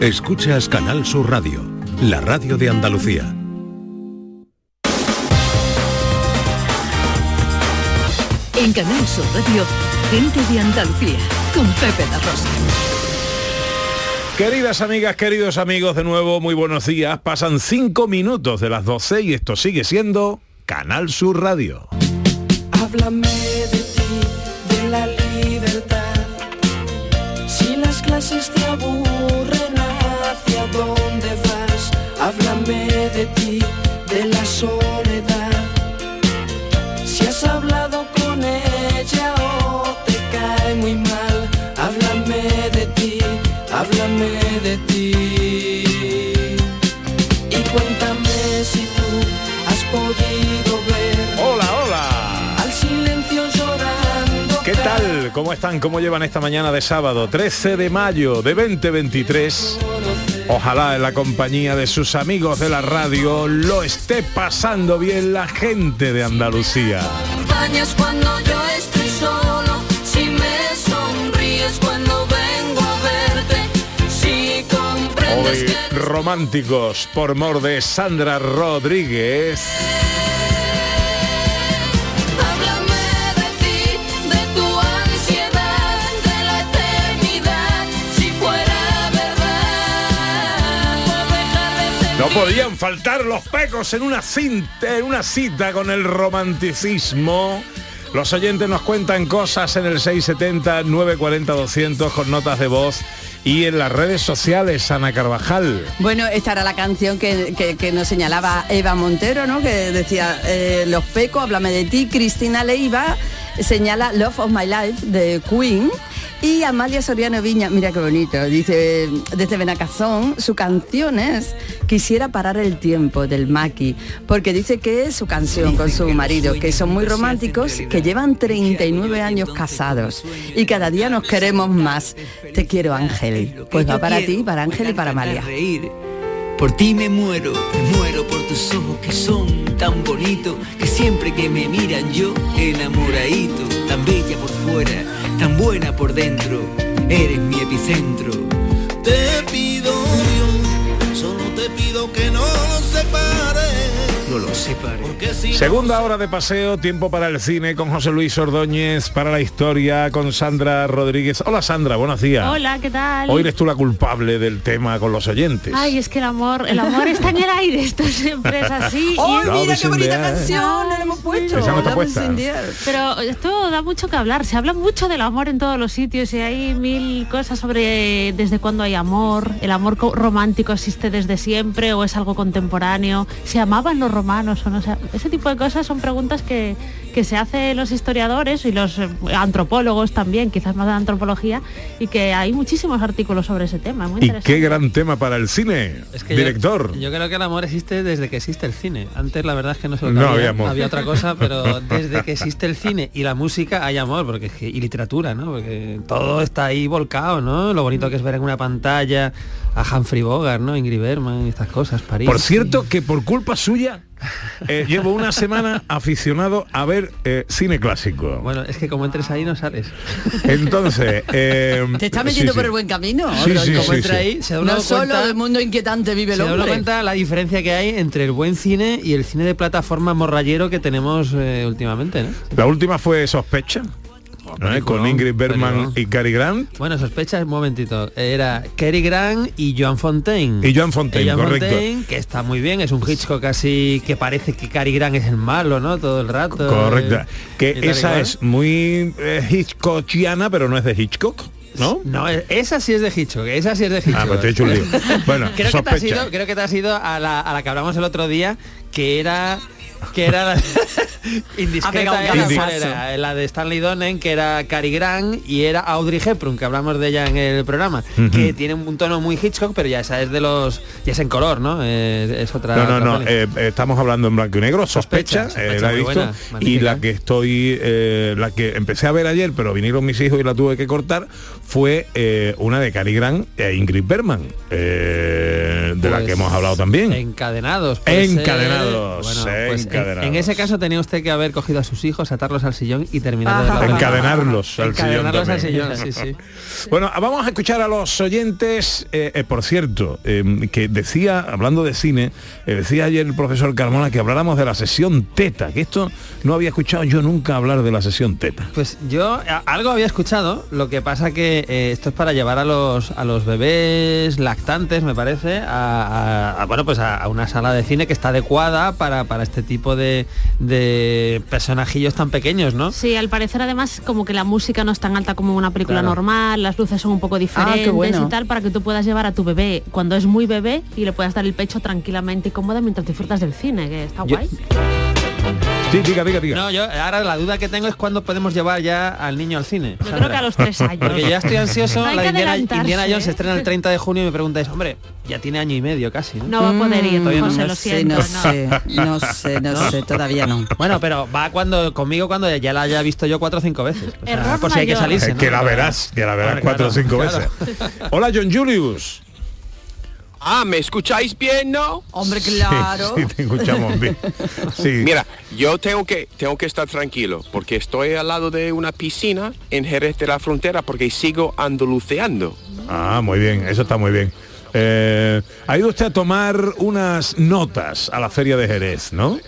Escuchas Canal Sur Radio, la radio de Andalucía. En Canal Sur Radio, gente de Andalucía, con Pepe La Rosa. Queridas amigas, queridos amigos, de nuevo, muy buenos días. Pasan cinco minutos de las 12 y esto sigue siendo Canal Sur Radio. Háblame de ti, de la libertad. Si las clases te aburren, ¿hacia dónde vas? Háblame de ti, de la soledad. Si has hablado con ella o te cae muy mal, háblame de ti, háblame de ti. Y cuéntame si tú has podido ver Hola, hola. al silencio llorando. ¿Qué tal? ¿Cómo están? ¿Cómo llevan esta mañana de sábado 13 de mayo de 2023? Ojalá en la compañía de sus amigos de la radio lo esté pasando bien la gente de Andalucía. acompañas cuando yo estoy solo, si me sonríes cuando vengo a verte, si comprendes Hoy románticos por mor de Sandra Rodríguez. No podían faltar los pecos en una cinta, en una cita con el romanticismo. Los oyentes nos cuentan cosas en el 670 940 200 con notas de voz y en las redes sociales Ana Carvajal. Bueno, esta era la canción que, que- que nos señalaba Eva Montero, ¿no? Que decía, eh, Los Pecos, háblame de ti. Cristina Leiva señala Love of My Life de Queen. Y Amalia Soriano Viña, mira qué bonito, dice desde Benacazón, su canción es Quisiera parar el tiempo del Maki, porque dice que es su canción con su marido, que son muy románticos, que llevan 39 años casados y cada día nos queremos más. Te quiero Ángel. Pues va para ti, para Ángel y para Amalia. Por ti me muero, me muero por tus ojos que son tan bonitos, que siempre que me miran yo enamoradito, tan bella por fuera, tan buena por dentro, eres mi epicentro. Te pido Dios, solo te pido que. Segunda hora de paseo, tiempo para el cine con José Luis Ordóñez, para la historia con Sandra Rodríguez. Hola Sandra, buenos días. Hola, ¿qué tal? Hoy eres tú la culpable del tema con los oyentes. Ay, es que el amor, el amor está en el aire, esto siempre es así. ¡Oh, mira qué bonita canción! La hemos puesto. Esa no está puesta. Pero esto da mucho que hablar, se habla mucho del amor en todos los sitios y hay mil cosas sobre desde cuándo hay amor, el amor co- romántico existe desde siempre o es algo contemporáneo, se amaban los romanos o no, ese tipo de cosas son preguntas que, que se hacen los historiadores y los eh, antropólogos también, quizás más de antropología, y que hay muchísimos artículos sobre ese tema, muy Y qué gran tema para el cine, Es que director. Yo, creo que el amor existe desde que existe el cine. Antes la verdad es que no se lo No había amor. había otra cosa, pero desde que existe el cine y la música hay amor, porque es que- y literatura, ¿no? Porque todo está ahí volcado, ¿no? Lo bonito que es ver en una pantalla a Humphrey Bogart, ¿no? Ingrid Bergman y estas cosas, París. Por cierto, que por culpa suya eh, llevo una semana aficionado a ver eh, cine clásico. Bueno, es que como entres ahí no sales. Entonces, eh, Te está metiendo sí, por sí. el buen camino. Sí, Ro- sí, como sí, entra sí. ahí, Se da no uno solo cuenta- del mundo inquietante vive el Se da cuenta la diferencia que hay entre el buen cine y el cine de plataforma morrayero que tenemos eh, últimamente, ¿no? La última fue Sospecha, ¿no? con Ingrid Bergman y Cary Grant. Bueno, sospecha un momentito. Era Cary Grant y Joan Fontaine. Y Joan Fontaine, Y Joan correcto. Fontaine, que está muy bien, es un Hitchcock casi que parece que Cary Grant es el malo, ¿no? Todo el rato. Correcto. eh, Que esa es muy eh, Hitchcockiana, pero no es de Hitchcock, ¿no? No, esa sí es de Hitchcock, esa sí es de Hitchcock. Ah, pues te he hecho un lío. Bueno, creo, que te has ido, creo que te has ido a la, a la que hablamos el otro día, que era que era la Ha indiscreta era, carajazo. ¿cuál era? la de Stanley Donen que era Cary Grant y era Audrey Hepburn que hablamos de ella en el programa que tiene un tono muy Hitchcock pero ya esa es de los ya es en color no Eh, es otra No, no, otra no, eh, eh, estamos hablando en blanco y negro, sospecha, Sospecha, eh, la he muy visto, buena, y la que estoy, eh, la que empecé a ver ayer, pero vinieron mis hijos y la tuve que cortar, fue eh, una de Cary Grant e Ingrid Bergman. Eh, eh, de la Pues, que hemos hablado también. Encadenados. ser. Encadenados, Bueno, pues, encadenados. En, ese caso tenía usted que haber cogido a sus hijos, atarlos al sillón y terminar de la Encadenarlos al sillón Encadenarlos al también. sillón, sí, sí. Bueno, vamos a escuchar a los oyentes. eh, eh, por cierto, eh, que decía, hablando de cine, eh, decía ayer el profesor Carmona que habláramos de la sesión teta, que esto no había escuchado yo nunca hablar de la sesión teta. Pues yo a- algo había escuchado, lo que pasa que eh, esto es para llevar a los a los bebés lactantes, me parece, a, a- a, bueno pues a, a una sala de cine que está adecuada para, para este tipo de, de personajillos tan pequeños, ¿no? Sí, al parecer además como que la música no es tan alta como una película Claro. normal, las luces son un poco diferentes bueno. y tal, para que tú puedas llevar a tu bebé cuando es muy bebé y le puedas dar el pecho tranquilamente y cómoda mientras disfrutas del cine, que está Yo- guay. Sí, diga, diga, diga. No, yo ahora la duda que tengo es cuándo podemos llevar ya al niño al cine. Yo creo que a los tres años. Porque ya estoy ansioso, No la Indiana, Indiana Jones ¿eh? se estrena el 30 de junio y me preguntáis, hombre, ya tiene año y medio casi, ¿no? No va a poder ir, Todavía no. José, no lo sé, siento. no no. sé, no sé, no sé, todavía no. Bueno, pero va cuando conmigo cuando ya la haya visto yo cuatro o cinco veces. O sea, Error por si hay que salirse. Que la verás, que la verás cuatro o claro, cinco claro. veces. Hola, John Julius. Ah, ¿me escucháis bien, no? Hombre, claro. Sí, te escuchamos bien. Sí. Mira, yo tengo que, tengo que estar tranquilo porque estoy al lado de una piscina en Jerez de la Frontera porque sigo andaluceando. Ah, muy bien, eso está muy bien. Eh, ha ido usted a tomar unas notas a la feria de Jerez, ¿no?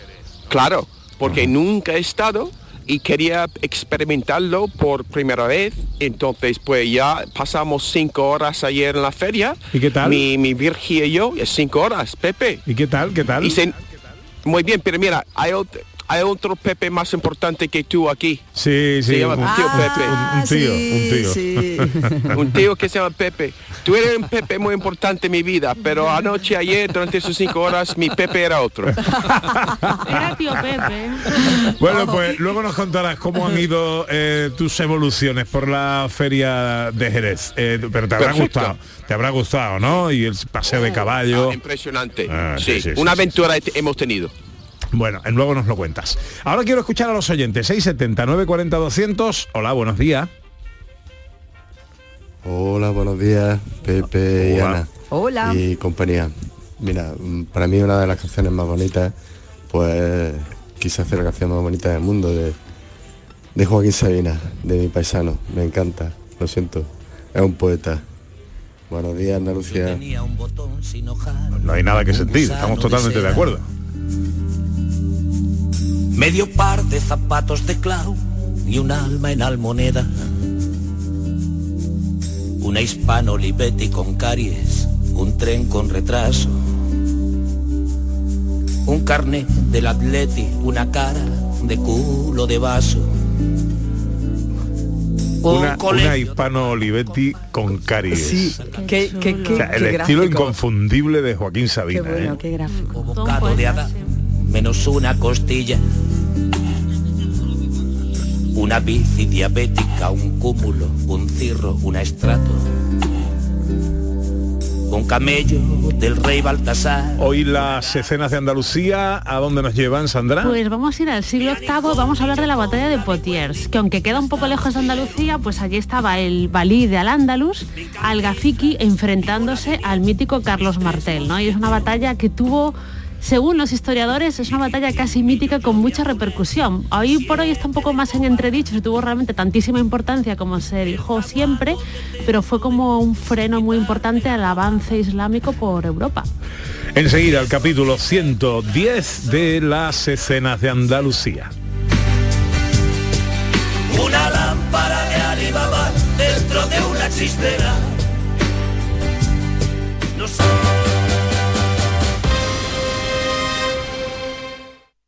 Claro, porque nunca he estado y quería experimentarlo por primera vez. Entonces, pues ya pasamos cinco horas ayer en la feria. ¿Y qué tal? Mi, mi Virgi y yo, cinco horas, Pepe. ¿Y qué tal? ¿Qué tal? Y se- muy bien, pero mira, hay otro, hay otro Pepe más importante que tú aquí. Sí, sí. Se llama un, tío Pepe. un- un tío, un tío. Ah, sí. un tío que se llama Pepe. Tú eres un Pepe muy importante en mi vida, pero anoche, ayer, durante esas cinco horas, mi Pepe era otro. Era tío Pepe. Bueno, pues luego nos contarás cómo han ido eh, tus evoluciones por la feria de Jerez. Eh, pero te habrá Perfecto. gustado, te habrá gustado, ¿no? Y el paseo de caballo. Ah, impresionante. Ah, sí, sí, sí, sí, una sí, aventura he- hemos tenido. Bueno, luego nos lo cuentas. Ahora quiero escuchar a los oyentes. 670 940 200. Hola, buenos días. Hola, buenos días, Pepe y Hola. Ana. Hola. Y compañía. Mira, mm, para mí una de las canciones más bonitas, pues quise hacer la canción más bonita del mundo de, de Joaquín Sabina, de mi paisano. Me encanta, lo siento. Es un poeta. Buenos días, Andalucía. No hay nada que sentir, estamos totalmente de acuerdo. Medio par de zapatos de clau y un alma en almoneda. Una hispano Olivetti con caries, un tren con retraso. Un carnet del atleti, una cara de culo de vaso. Un Una, hispano Olivetti con caries. Sí, qué, qué, qué, O sea, el qué estilo gráfico. inconfundible de Joaquín Qué Sabina. bueno, ¿eh? qué gráfico. bocado de Adán, menos una costilla. Una bici diabética, un cúmulo, un cirro, una estrato. Un camello del rey Baltasar. Hoy las escenas de Andalucía, ¿a dónde nos llevan, Sandra? Pues vamos a ir al siglo VIII, vamos a hablar de la batalla de Potiers, que aunque queda un poco lejos de Andalucía, pues allí estaba el valí de Al-Ándalus, Al-Gafiki, enfrentándose al mítico Carlos Martel, ¿no? Y es una batalla que tuvo, según los historiadores, es una batalla casi mítica con mucha repercusión. Hoy por hoy está un poco más en entredicho, tuvo realmente tantísima importancia como se dijo siempre, pero fue como un freno muy importante al avance islámico por Europa. Enseguida el capítulo 110 de las escenas de Andalucía. Una lámpara de Alibaba dentro de una chistera.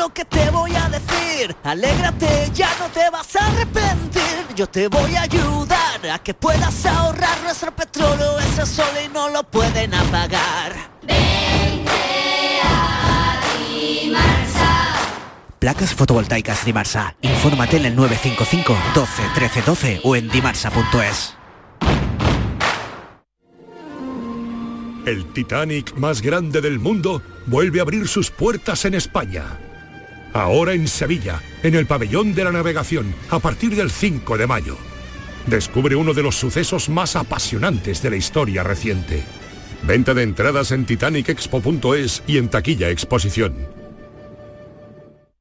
lo que te voy a decir. Alégrate, ya no te vas a arrepentir. Yo te voy a ayudar a que puedas ahorrar nuestro petróleo. Ese sol y no lo pueden apagar. Placas fotovoltaicas Dimarsa. Infórmate en el 955 12 13 12 o en dimarsa.es. El Titanic más grande del mundo vuelve a abrir sus puertas en España. Ahora en Sevilla, en el pabellón de la navegación, a partir del 5 de mayo. Descubre uno de los sucesos más apasionantes de la historia reciente. Venta de entradas en titanicexpo.es y en taquilla exposición.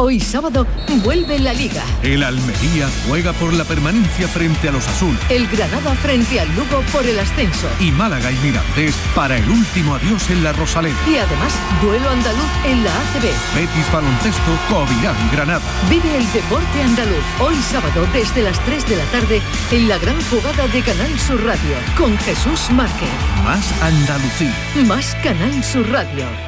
Hoy sábado vuelve la Liga. El Almería juega por la permanencia frente a los Azul. El Granada frente al Lugo por el ascenso. Y Málaga y Mirandés para el último adiós en la Rosaleda. Y además, duelo andaluz en la ACB. Betis Baloncesto, Covirán Granada. Vive el deporte andaluz hoy sábado desde las 3 de la tarde en la gran jugada de Canal Sur Radio con Jesús Márquez. Más Andalucía. Más Canal Sur Radio.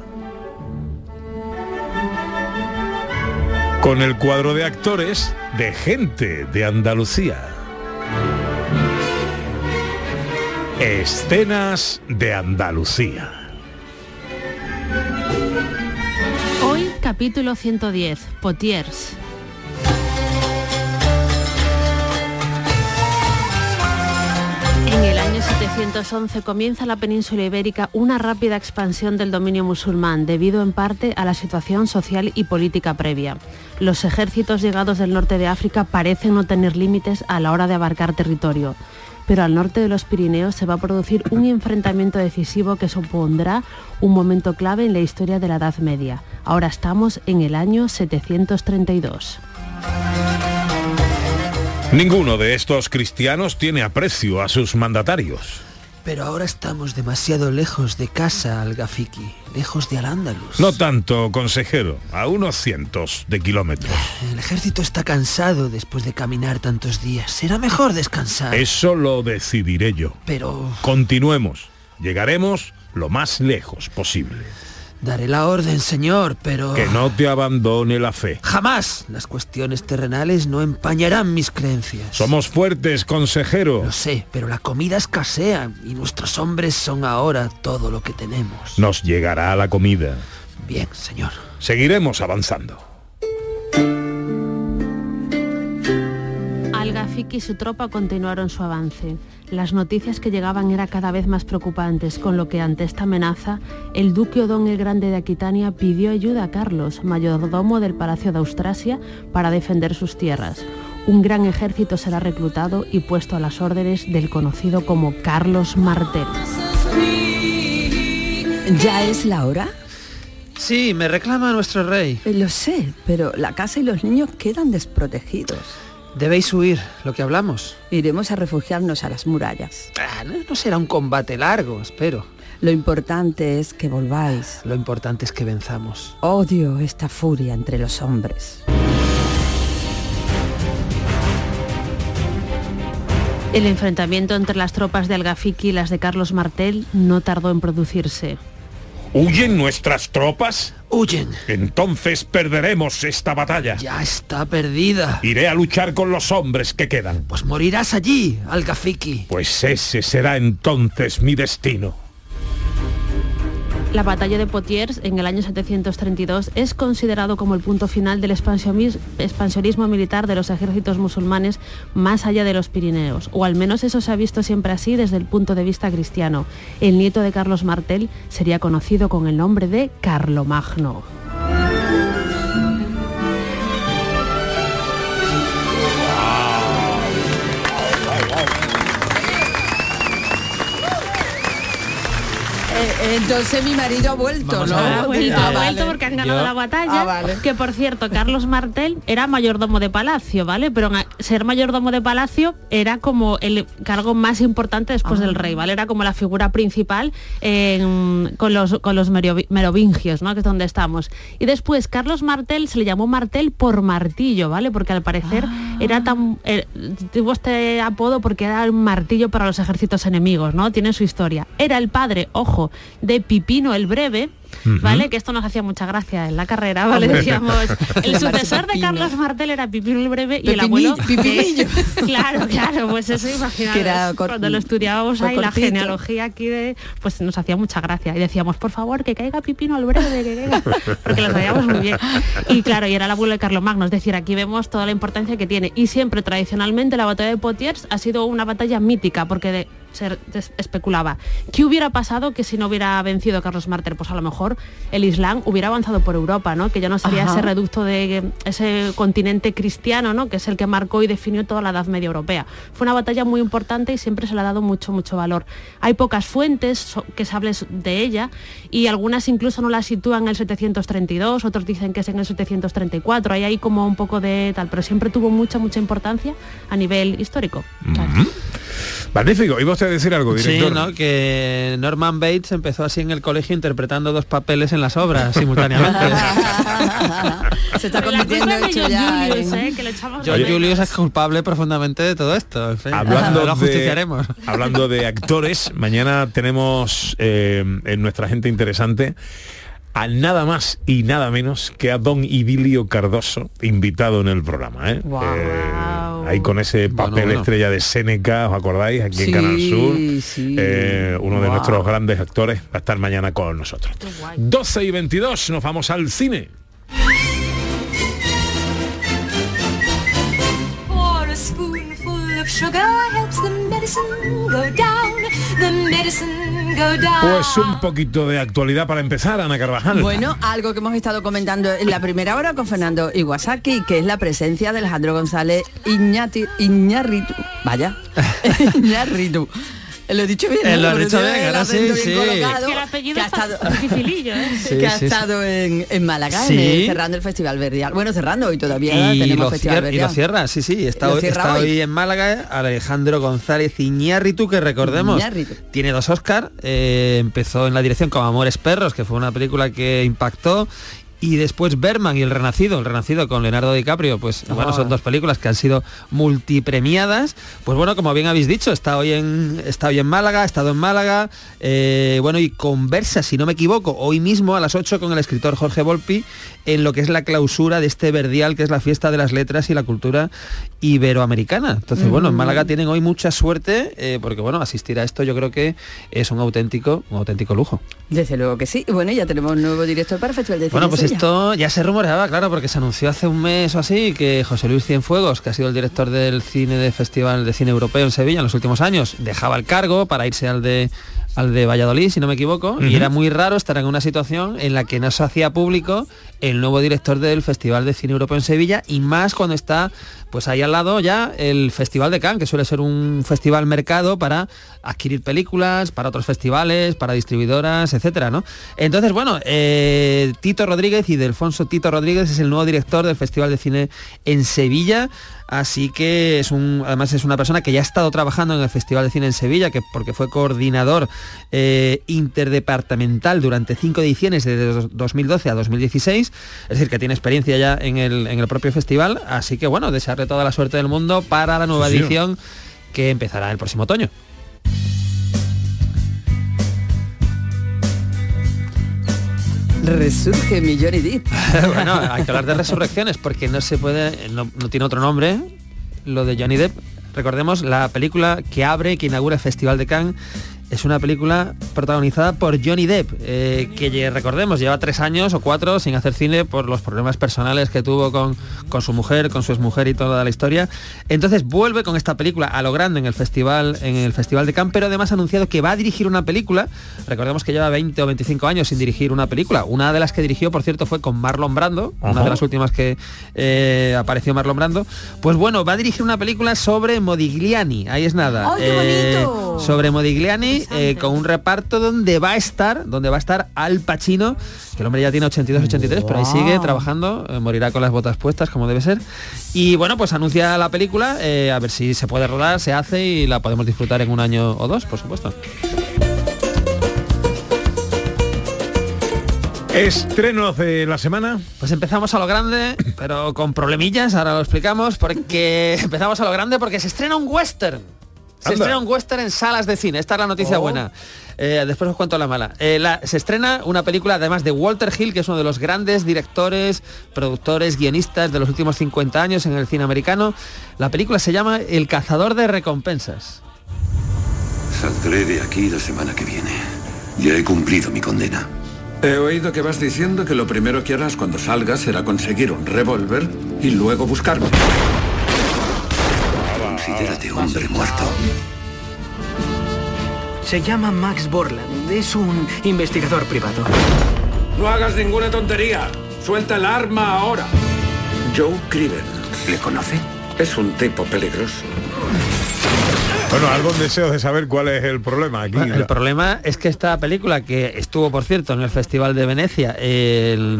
Con el cuadro de actores de Gente de Andalucía. Escenas de Andalucía. Hoy capítulo 110, Potiers. 1911 comienza en la península ibérica una rápida expansión del dominio musulmán, debido en parte a la situación social y política previa. Los ejércitos llegados del norte de África parecen no tener límites a la hora de abarcar territorio, pero al norte de los Pirineos se va a producir un enfrentamiento decisivo que supondrá un momento clave en la historia de la Edad Media. Ahora estamos en el año 732. Ninguno de estos cristianos tiene aprecio a sus mandatarios. Pero ahora estamos demasiado lejos de casa, Al-Gafiki, lejos de Al-Ándalus. No tanto, consejero, a unos cientos de kilómetros. El ejército está cansado después de caminar tantos días. Será mejor descansar. Eso lo decidiré yo. Pero... Continuemos. Llegaremos lo más lejos posible. Daré la orden, señor, pero... Que no te abandone la fe. Jamás. Las cuestiones terrenales no empañarán mis creencias. Somos fuertes, consejero. Lo sé, pero la comida escasea y nuestros hombres son ahora todo lo que tenemos. Nos llegará la comida. Bien, señor. Seguiremos avanzando. Y su tropa continuaron su avance. Las noticias que llegaban eran cada vez más preocupantes, con lo que ante esta amenaza, el duque Odón el Grande de Aquitania pidió ayuda a Carlos, mayordomo del Palacio de Austrasia, para defender sus tierras. Un gran ejército será reclutado y puesto a las órdenes del conocido como Carlos Martel. ¿Ya es la hora? Sí, me reclama nuestro rey. Lo sé, pero la casa y los niños quedan desprotegidos. Debéis huir, lo que hablamos. Iremos a refugiarnos a las murallas. Ah, no, no será un combate largo, espero. Lo importante es que volváis. Lo importante es que venzamos. Odio esta furia entre los hombres. El enfrentamiento entre las tropas de Al-Gafiki y las de Carlos Martel no tardó en producirse. ¿Huyen nuestras tropas? Huyen. Entonces perderemos esta batalla. Ya está perdida. Iré a luchar con los hombres que quedan. Pues morirás allí, Al-Gafiki. Pues ese será entonces mi destino. La batalla de Poitiers en el año 732 es considerado como el punto final del expansionis- expansionismo militar de los ejércitos musulmanes más allá de los Pirineos, o al menos eso se ha visto siempre así desde el punto de vista cristiano. El nieto de Carlos Martel sería conocido con el nombre de Carlomagno. Entonces mi marido ha vuelto, ¿no? Ha vuelto, Ah, ha vale. vuelto porque han ganado Yo- la batalla. Ah, vale. Que por cierto, Carlos Martel era mayordomo de palacio, ¿vale? Pero ser mayordomo de palacio era como el cargo más importante después Ah. del rey, ¿vale? Era como la figura principal en- con los, con los merovi- merovingios, ¿no? Que es donde estamos. Y después Carlos Martel se le llamó Martel por martillo, ¿vale? Porque al parecer Ah. era tan. eh, tuvo este apodo porque era un martillo para los ejércitos enemigos, ¿no? Tiene su historia. Era el padre, ojo, de Pipino el Breve. ¿Vale? Que esto nos hacía mucha gracia en la carrera, ¿vale? Decíamos, el sucesor de. Carlos Martel era Pipino el Breve y el abuelo... Pipinillo. claro, claro, pues eso cor- Cuando lo estudiábamos ahí, la genealogía aquí de... Pues nos hacía mucha gracia. Y decíamos, por favor, que caiga Pipino el Breve, que caiga... Porque lo sabíamos muy bien. Y claro, y era el abuelo de Carlomagno. Es decir, aquí vemos toda la importancia que tiene. Y siempre, tradicionalmente, la batalla de Poitiers ha sido una batalla mítica, porque de, se especulaba, ¿qué hubiera pasado que si no hubiera vencido Carlos Martel? Pues a lo mejor el Islam hubiera avanzado por Europa, ¿no? Que ya no sería Ajá. ese reducto de ese continente cristiano, ¿no? Que es el que marcó y definió toda la Edad Media Europea. Fue una batalla muy importante y siempre se le ha dado mucho, mucho valor. Hay pocas fuentes que se hable de ella y algunas incluso no la sitúan en el 732, otros dicen que es en el 734, hay ahí como un poco de tal, pero siempre tuvo mucha, mucha importancia a nivel histórico. Magnífico. ¿Iba usted a decir algo, director? Sí, ¿no? Que Norman Bates empezó así en el colegio interpretando dos papeles en las obras simultáneamente. Se está convirtiendo de hecho ya Julius, en- ¿eh? que lo echamos John de. Julius es culpable profundamente de todo esto. En fin, Hablando lo de, justiciaremos. hablando de actores, mañana tenemos eh, en nuestra gente interesante a nada más y nada menos que a don Idilio Cardoso, invitado en el programa. ¿eh? Eh, ahí con ese papel bueno. estrella de Seneca, ¿os acordáis? Aquí Sí, en Canal Sur. sí. Eh, uno de nuestros grandes actores va a estar mañana con nosotros. 12 y 22, nos vamos al cine. Pues un poquito de actualidad para empezar, Ana Carvajal. Bueno, algo que hemos estado comentando en la primera hora con Fernando Iwasaki, que es la presencia de Alejandro González Iñati, Iñárritu. Vaya, Iñárritu. Lo he dicho bien, Eh, lo has dicho bien, ahora sí, acento bien sí. colocado, Es que el apellido que ha estado- dificilillo, ¿eh? Sí, que ha sí, sí. estado en, en Málaga, Sí. en el- cerrando el Festival Verdial. Bueno, cerrando hoy todavía y tenemos lo, Festival cier- y Verdial. lo cierra, sí, sí, está, hoy, cierra está hoy. hoy en Málaga Alejandro González Iñárritu, que recordemos, Iñárritu. tiene dos Oscar, empezó en la dirección como Amores Perros, que fue una película que impactó, y después Berman y El Renacido, El Renacido con Leonardo DiCaprio, pues bueno, son dos películas que han sido multipremiadas. Pues bueno, como bien habéis dicho, está hoy en, está hoy en Málaga, ha estado en Málaga, eh, bueno, y conversa, si no me equivoco, hoy mismo a las 8 con el escritor Jorge Volpi en lo que es la clausura de este verdial, que es la fiesta de las letras y la cultura iberoamericana. Entonces, bueno, en Málaga tienen hoy mucha suerte, eh, porque bueno, asistir a esto yo creo que es un auténtico, un auténtico lujo. Desde luego que sí. Bueno, ya tenemos un nuevo director para el Festival de Cine Bueno, pues. Esto ya se rumoreaba, claro, porque se anunció hace un mes o así que José Luis Cienfuegos, que ha sido el director del cine de Festival de Cine Europeo en Sevilla en los últimos años, dejaba el cargo para irse al de al de Valladolid, si no me equivoco, y era muy raro estar en una situación en la que no se hacía público el nuevo director del Festival de Cine Europeo en Sevilla y más cuando está pues ahí al lado ya el Festival de Cannes, que suele ser un festival mercado para adquirir películas, para otros festivales, para distribuidoras, etcétera, ¿no? Entonces, bueno, eh, Tito Rodríguez y Delfonso Tito Rodríguez es el nuevo director del Festival de Cine en Sevilla. Así que es un, además es una persona que ya ha estado trabajando en el Festival de Cine en Sevilla, que porque fue coordinador eh, interdepartamental durante cinco ediciones de dos- 2012 a 2016, es decir, que tiene experiencia ya en el, en el propio festival. Así que bueno, desearle toda la suerte del mundo para la nueva Sí, sí. edición que empezará el próximo otoño. Resurge mi Johnny Depp. bueno, hay que hablar de resurrecciones porque no se puede, no, no tiene otro nombre, lo de Johnny Depp. Recordemos la película que abre, que inaugura el Festival de Cannes. Es una película protagonizada por Johnny Depp, eh, que recordemos lleva tres años o cuatro sin hacer cine por los problemas personales que tuvo con, con su mujer, con su exmujer y toda la historia. Entonces vuelve con esta película a lo grande en el festival, en el Festival de Cannes, pero además ha anunciado que va a dirigir una película. Recordemos que lleva 20 o 25 años sin dirigir una película. Una de las que dirigió, por cierto, fue con Marlon Brando, una de las últimas que eh, apareció Marlon Brando. Pues bueno, va a dirigir una película sobre Modigliani. Ahí es nada. ¡Ay, qué Eh, bonito! sobre Modigliani eh, con un reparto donde va a estar, donde va a estar Al Pacino, que el hombre ya tiene 82, 83, pero ahí sigue trabajando, eh, morirá con las botas puestas como debe ser. Y bueno, pues anuncia la película, eh, a ver si se puede rodar, se hace y la podemos disfrutar en un año o dos, por supuesto. Estrenos de la semana. Pues empezamos a lo grande, pero con problemillas, ahora lo explicamos, porque empezamos a lo grande porque se estrena un western. Se Anda. estrena un western en salas de cine. Esta es la noticia Oh. buena. Eh, después os cuento la mala. Eh, la- se estrena una película además de Walter Hill, que es uno de los grandes directores, productores, guionistas de los últimos 50 años en el cine americano. La película se llama El cazador de recompensas. Saldré de aquí la semana que viene. Ya he cumplido mi condena. He oído que vas diciendo que lo primero que harás cuando salgas será conseguir un revólver y luego buscarme. Considérate hombre muerto. Se llama Max Borland. Es un investigador privado. No hagas ninguna tontería. Suelta el arma ahora. Joe Criven. ¿Le conoce? Es un tipo peligroso. Bueno, algún deseo de saber cuál es el problema aquí. El problema es que esta película, que estuvo, por cierto, en el Festival de Venecia,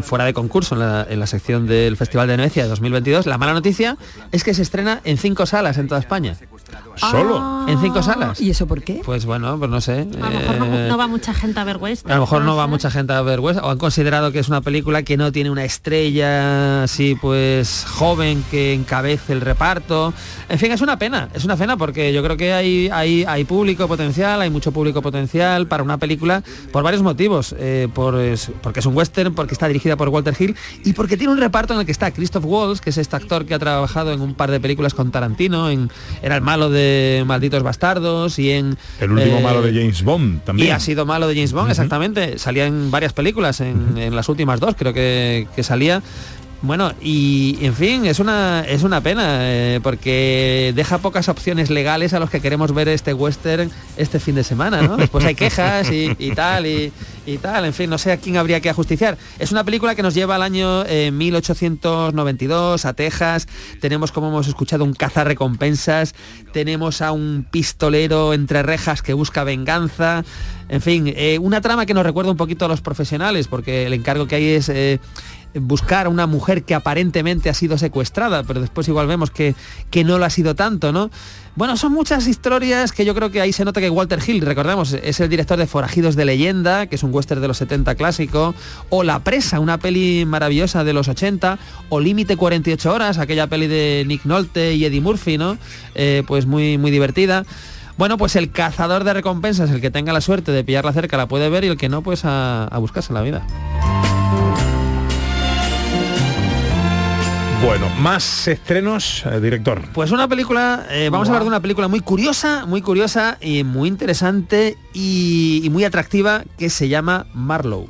fuera de concurso, en la, en la sección del Festival de Venecia de 2022, la mala noticia es que se estrena en cinco salas en toda España. ¿Solo? En cinco salas. ¿Y eso por qué? Pues bueno, pues no sé. A lo mejor no, eh, no va mucha gente a ver West. a lo mejor no va mucha gente a ver West, o han considerado que es una película que no tiene una estrella así pues joven que encabece el reparto. En fin, es una pena, es una pena porque yo creo que hay, hay, hay público potencial, hay mucho público potencial para una película por varios motivos. Eh, por, es- porque es un western, porque está dirigida por Walter Hill y porque tiene un reparto en el que está Christoph Waltz, que es este actor que ha trabajado en un par de películas con Tarantino, en, era el malo de Malditos Bastardos y en... El último eh, malo de James Bond también. y ha sido malo de James Bond, exactamente. Salía en varias películas, en, en las últimas dos creo que, que salía. Bueno, y en fin, es una, es una pena, eh, porque deja pocas opciones legales a los que queremos ver este western este fin de semana, ¿no? Después hay quejas y, y tal, y, y tal, en fin, no sé a quién habría que ajusticiar. Es una película que nos lleva al año eh, 1892, a Texas, tenemos, como hemos escuchado, un cazarrecompensas, tenemos a un pistolero entre rejas que busca venganza, en fin, eh, una trama que nos recuerda un poquito a los profesionales, porque el encargo que hay es... buscar a una mujer que aparentemente ha sido secuestrada, pero después igual vemos que, que no lo ha sido tanto, ¿no? Bueno, son muchas historias que yo creo que ahí se nota que Walter Hill, recordemos, es el director de Forajidos de Leyenda, que es un western de los 70 clásico, o La Presa, una peli maravillosa de los 80, o Límite 48 horas, aquella peli de Nick Nolte y Eddie Murphy, ¿no? Eh, pues muy, muy divertida. Bueno, pues el cazador de recompensas, el que tenga la suerte de pillarla cerca, la puede ver y el que no, pues a buscarse la vida. Bueno, más estrenos, eh, director. Pues una película, eh, vamos a hablar de una película muy curiosa, muy curiosa y muy interesante y, y muy atractiva que se llama Marlowe.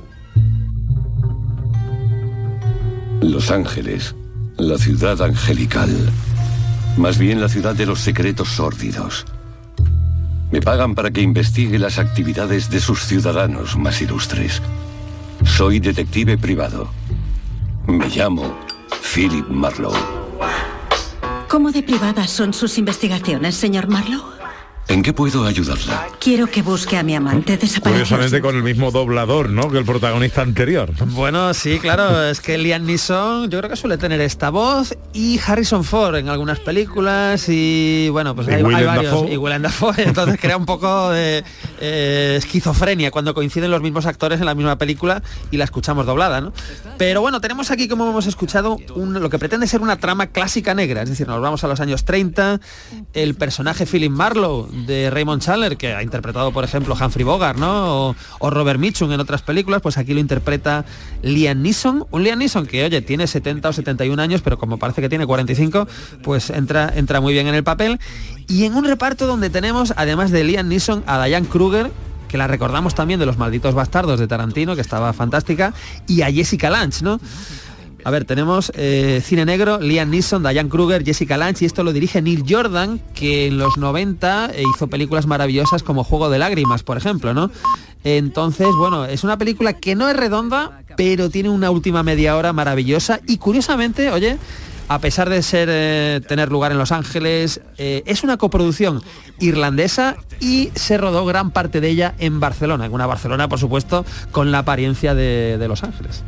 Los Ángeles, la ciudad angelical. Más bien la ciudad de los secretos sórdidos. Me pagan para que investigue las actividades de sus ciudadanos más ilustres. Soy detective privado. Me llamo Philip Marlowe. ¿Cómo de privadas son sus investigaciones, señor Marlowe? ¿En qué puedo ayudarla? Quiero que busque a mi amante desaparecido. Curiosamente con el mismo doblador, ¿no? Que el protagonista anterior. Bueno, sí, claro, es que Liam Neeson yo creo que suele tener esta voz y Harrison Ford en algunas películas y bueno, pues Y hay, varios Dafoe. y Willem Dafoe, entonces crea un poco de eh, esquizofrenia cuando coinciden los mismos actores en la misma película y la escuchamos doblada, ¿no? Pero bueno, tenemos aquí como hemos escuchado un- lo que pretende ser una trama clásica negra, es decir, nos vamos a los años 30, el personaje Philip Marlowe de Raymond Chandler, que ha interpretado, por ejemplo, Humphrey Bogart, ¿no? O, Robert Mitchum en otras películas, pues aquí lo interpreta Liam Neeson. Un Liam Neeson que, oye, tiene 70 o 71 años, pero como parece que tiene 45, pues entra, entra muy bien en el papel. Y en un reparto donde tenemos, además de Liam Neeson, a Diane Kruger, que la recordamos también de Los Malditos Bastardos de Tarantino, que estaba fantástica, y a Jessica Lange, ¿no? A ver, tenemos eh, cine negro, Liam Neeson, Diane Kruger, Jessica Lange y esto lo dirige Neil Jordan, que en los 90 hizo películas maravillosas como Juego de Lágrimas, por ejemplo, ¿no? Entonces, bueno, es una película que no es redonda, pero tiene una última media hora maravillosa y curiosamente, oye, a pesar de ser eh, tener lugar en Los Ángeles, eh, es una coproducción irlandesa y se rodó gran parte de ella en Barcelona, en una Barcelona, por supuesto, con la apariencia de Los Ángeles.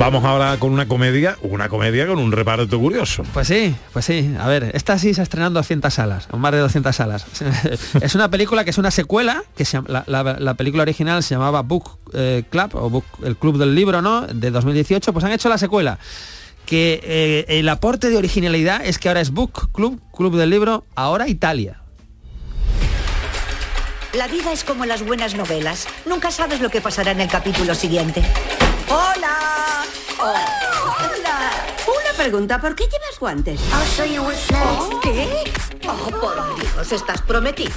Vamos ahora con una comedia, una comedia con un reparto curioso. Pues sí, pues sí. A ver, esta sí se ha estrenado en 200 salas, o más de 200 salas. es una película que es una secuela, que se la, la- la película original se llamaba Book eh, Club, o Book- el Club del Libro, ¿no? De 2018, pues han hecho la secuela. Que eh, el aporte de originalidad es que ahora es Book Club, Club del Libro, ahora Italia. La vida es como las buenas novelas. Nunca sabes lo que pasará en el capítulo siguiente. ¡Hola! ¡Hola! Una pregunta, ¿por qué llevas guantes? Oh, ¿Qué? Oh, por Dios, estás prometida.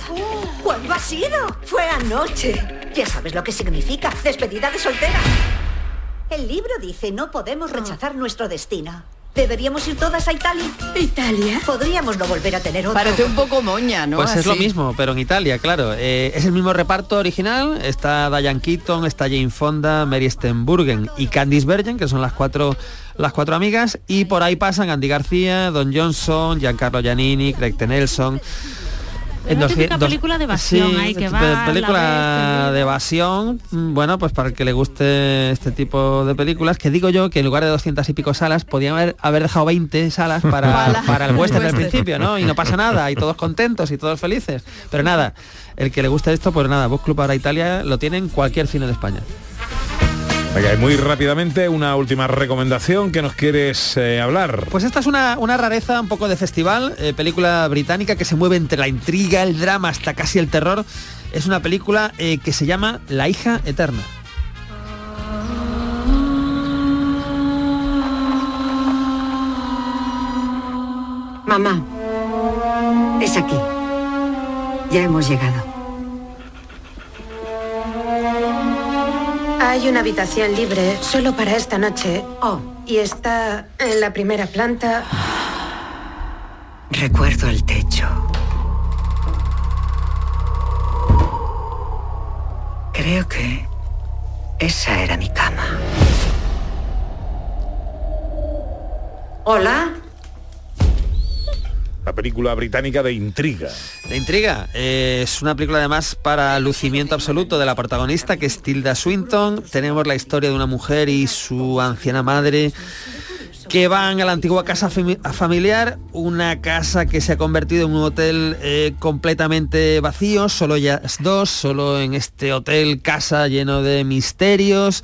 ¿Cuándo ha sido? Fue anoche. Ya sabes lo que significa. Despedida de soltera. El libro dice no podemos rechazar nuestro destino. ¿Deberíamos ir todas a Italia? ¿Italia? Podríamos no volver a tener otro. Parece un poco moña, ¿no? Pues es lo mismo, pero en Italia, claro. Eh, es el mismo reparto original. Está Diane Keaton, está Jane Fonda, Mary Stenburgen y Candice Bergen, que son las cuatro, las cuatro amigas. Y por ahí pasan Andy García, Don Johnson, Giancarlo Giannini, Craig T. Nelson. En Una 200 típica película de evasión sí, ahí que va, la película de evasión. Mm, bueno pues para el que le guste este tipo de películas que digo yo que en lugar de 200 y pico salas podían haber, haber dejado 20 salas para, Para- el western del western. principio no y no pasa nada y todos contentos y todos felices. Pero nada el que le guste esto pues nada Book Club para Italia lo tiene en cualquier cine de España Venga, y muy rápidamente una última recomendación que nos quieres eh, hablar. Pues esta es una, una rareza un poco de festival, eh, película británica que se mueve entre la intriga, el drama, hasta casi el terror. Es una película eh, que se llama La hija eterna. Mamá, es aquí. Ya hemos llegado. Hay una habitación libre solo para esta noche. Oh. Y está en la primera planta. Recuerdo el techo. Creo que esa era mi cama. Hola. La película británica de intriga. De intriga. eh, es una película además para lucimiento absoluto de la protagonista, que es Tilda Swinton. Tenemos la historia de una mujer y su anciana madre que van a la antigua casa fami- familiar, una casa que se ha convertido en un hotel eh, completamente vacío, solo ya dos, solo en este hotel casa lleno de misterios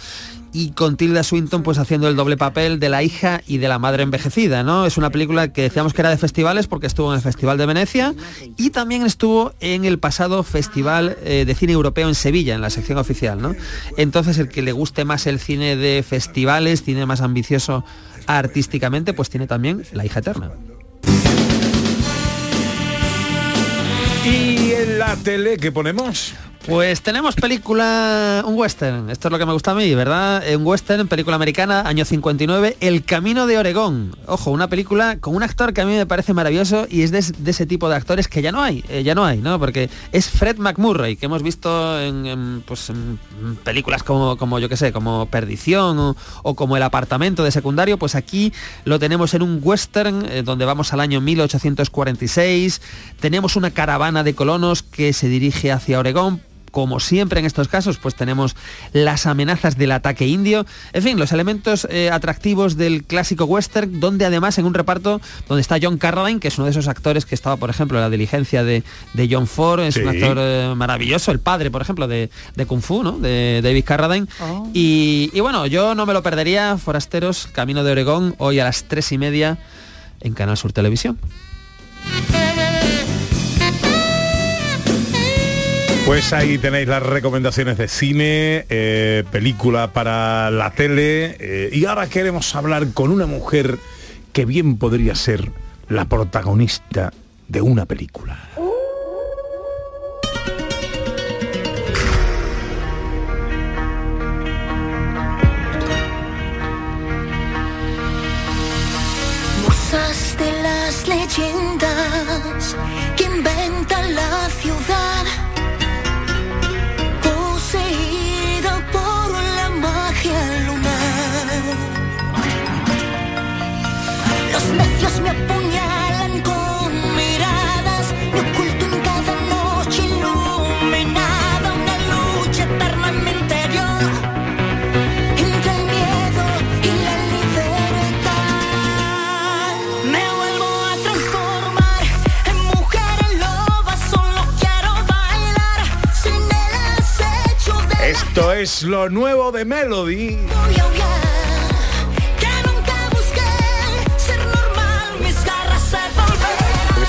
y con Tilda Swinton pues haciendo el doble papel de la hija y de la madre envejecida, ¿no? Es una película que decíamos que era de festivales porque estuvo en el Festival de Venecia y también estuvo en el pasado Festival eh, de Cine Europeo en Sevilla, en la sección oficial, ¿no? Entonces el que le guste más el cine de festivales, cine más ambicioso artísticamente, pues tiene también La hija eterna. ¿Y en la tele qué ponemos? Pues tenemos película, un western, esto es lo que me gusta a mí, ¿verdad? Un western, película americana, año 59, El Camino de Oregón. Ojo, una película con un actor que a mí me parece maravilloso y es de, ese tipo de actores que ya no hay, eh, ya no hay, ¿no? Porque es Fred McMurray, que hemos visto en, pues, películas como, como yo que sé, como Perdición o, o como El Apartamento de Secundario, pues aquí lo tenemos en un western eh, donde vamos al año 1846, tenemos una caravana de colonos que se dirige hacia Oregón como siempre en estos casos, pues tenemos las amenazas del ataque indio. En fin, los elementos eh, atractivos del clásico western, donde además en un reparto donde está John Carradine, que es uno de esos actores que estaba, por ejemplo, en la diligencia de, de John Ford, es un actor eh, maravilloso, el padre, por ejemplo, de, de Kung Fu, ¿no? De David Carradine. Y, y bueno, yo no me lo perdería, Forasteros, Camino de Oregón, hoy a las tres y media en Canal Sur Televisión. Pues ahí tenéis las recomendaciones de cine, eh, película para la tele eh, y ahora queremos hablar con una mujer que bien podría ser la protagonista de una película. Musas de las leyendas Esto es lo nuevo de Melody.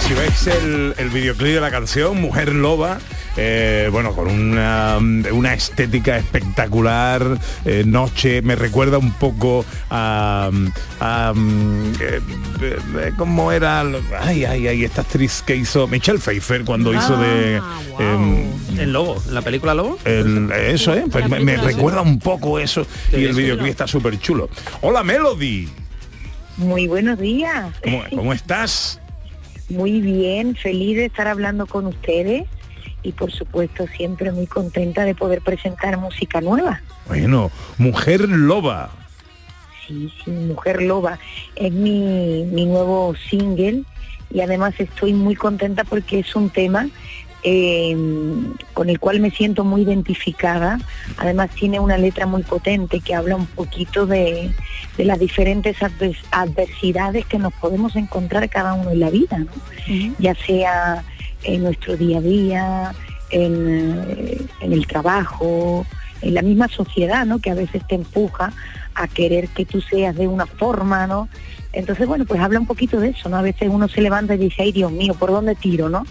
si veis el, el videoclip de la canción, Mujer Loba, eh, bueno, con una, una estética espectacular, eh, noche, me recuerda un poco a... a, mm, eh, eh, ¿Cómo era? lo- Ay, ay, ay, esta actriz que hizo Michelle Pfeiffer cuando hizo de... em, El Lobo, la película Lobo. el- eso, ¿eh? Pues me, me recuerda un poco eso y el videoclip está súper chulo. Hola Melody, Muy buenos días. ¿cómo, cómo estás? Muy bien, feliz de estar hablando con ustedes y por supuesto siempre muy contenta de poder presentar música nueva. Bueno, Mujer Loba. Sí, sí, Mujer Loba es mi, mi nuevo single y además estoy muy contenta porque es un tema eh, con el cual me siento muy identificada. Además tiene una letra muy potente que habla un poquito de, de las diferentes advers- adversidades que nos podemos encontrar cada uno en la vida, ¿no? ya sea en nuestro día a día, en, eh, en el trabajo, en la misma sociedad, ¿no? Que a veces te empuja a querer que tú seas de una forma, ¿no? Entonces, bueno, pues habla un poquito de eso, ¿no? A veces uno se levanta y dice, ay Dios mío, ¿por dónde tiro, no?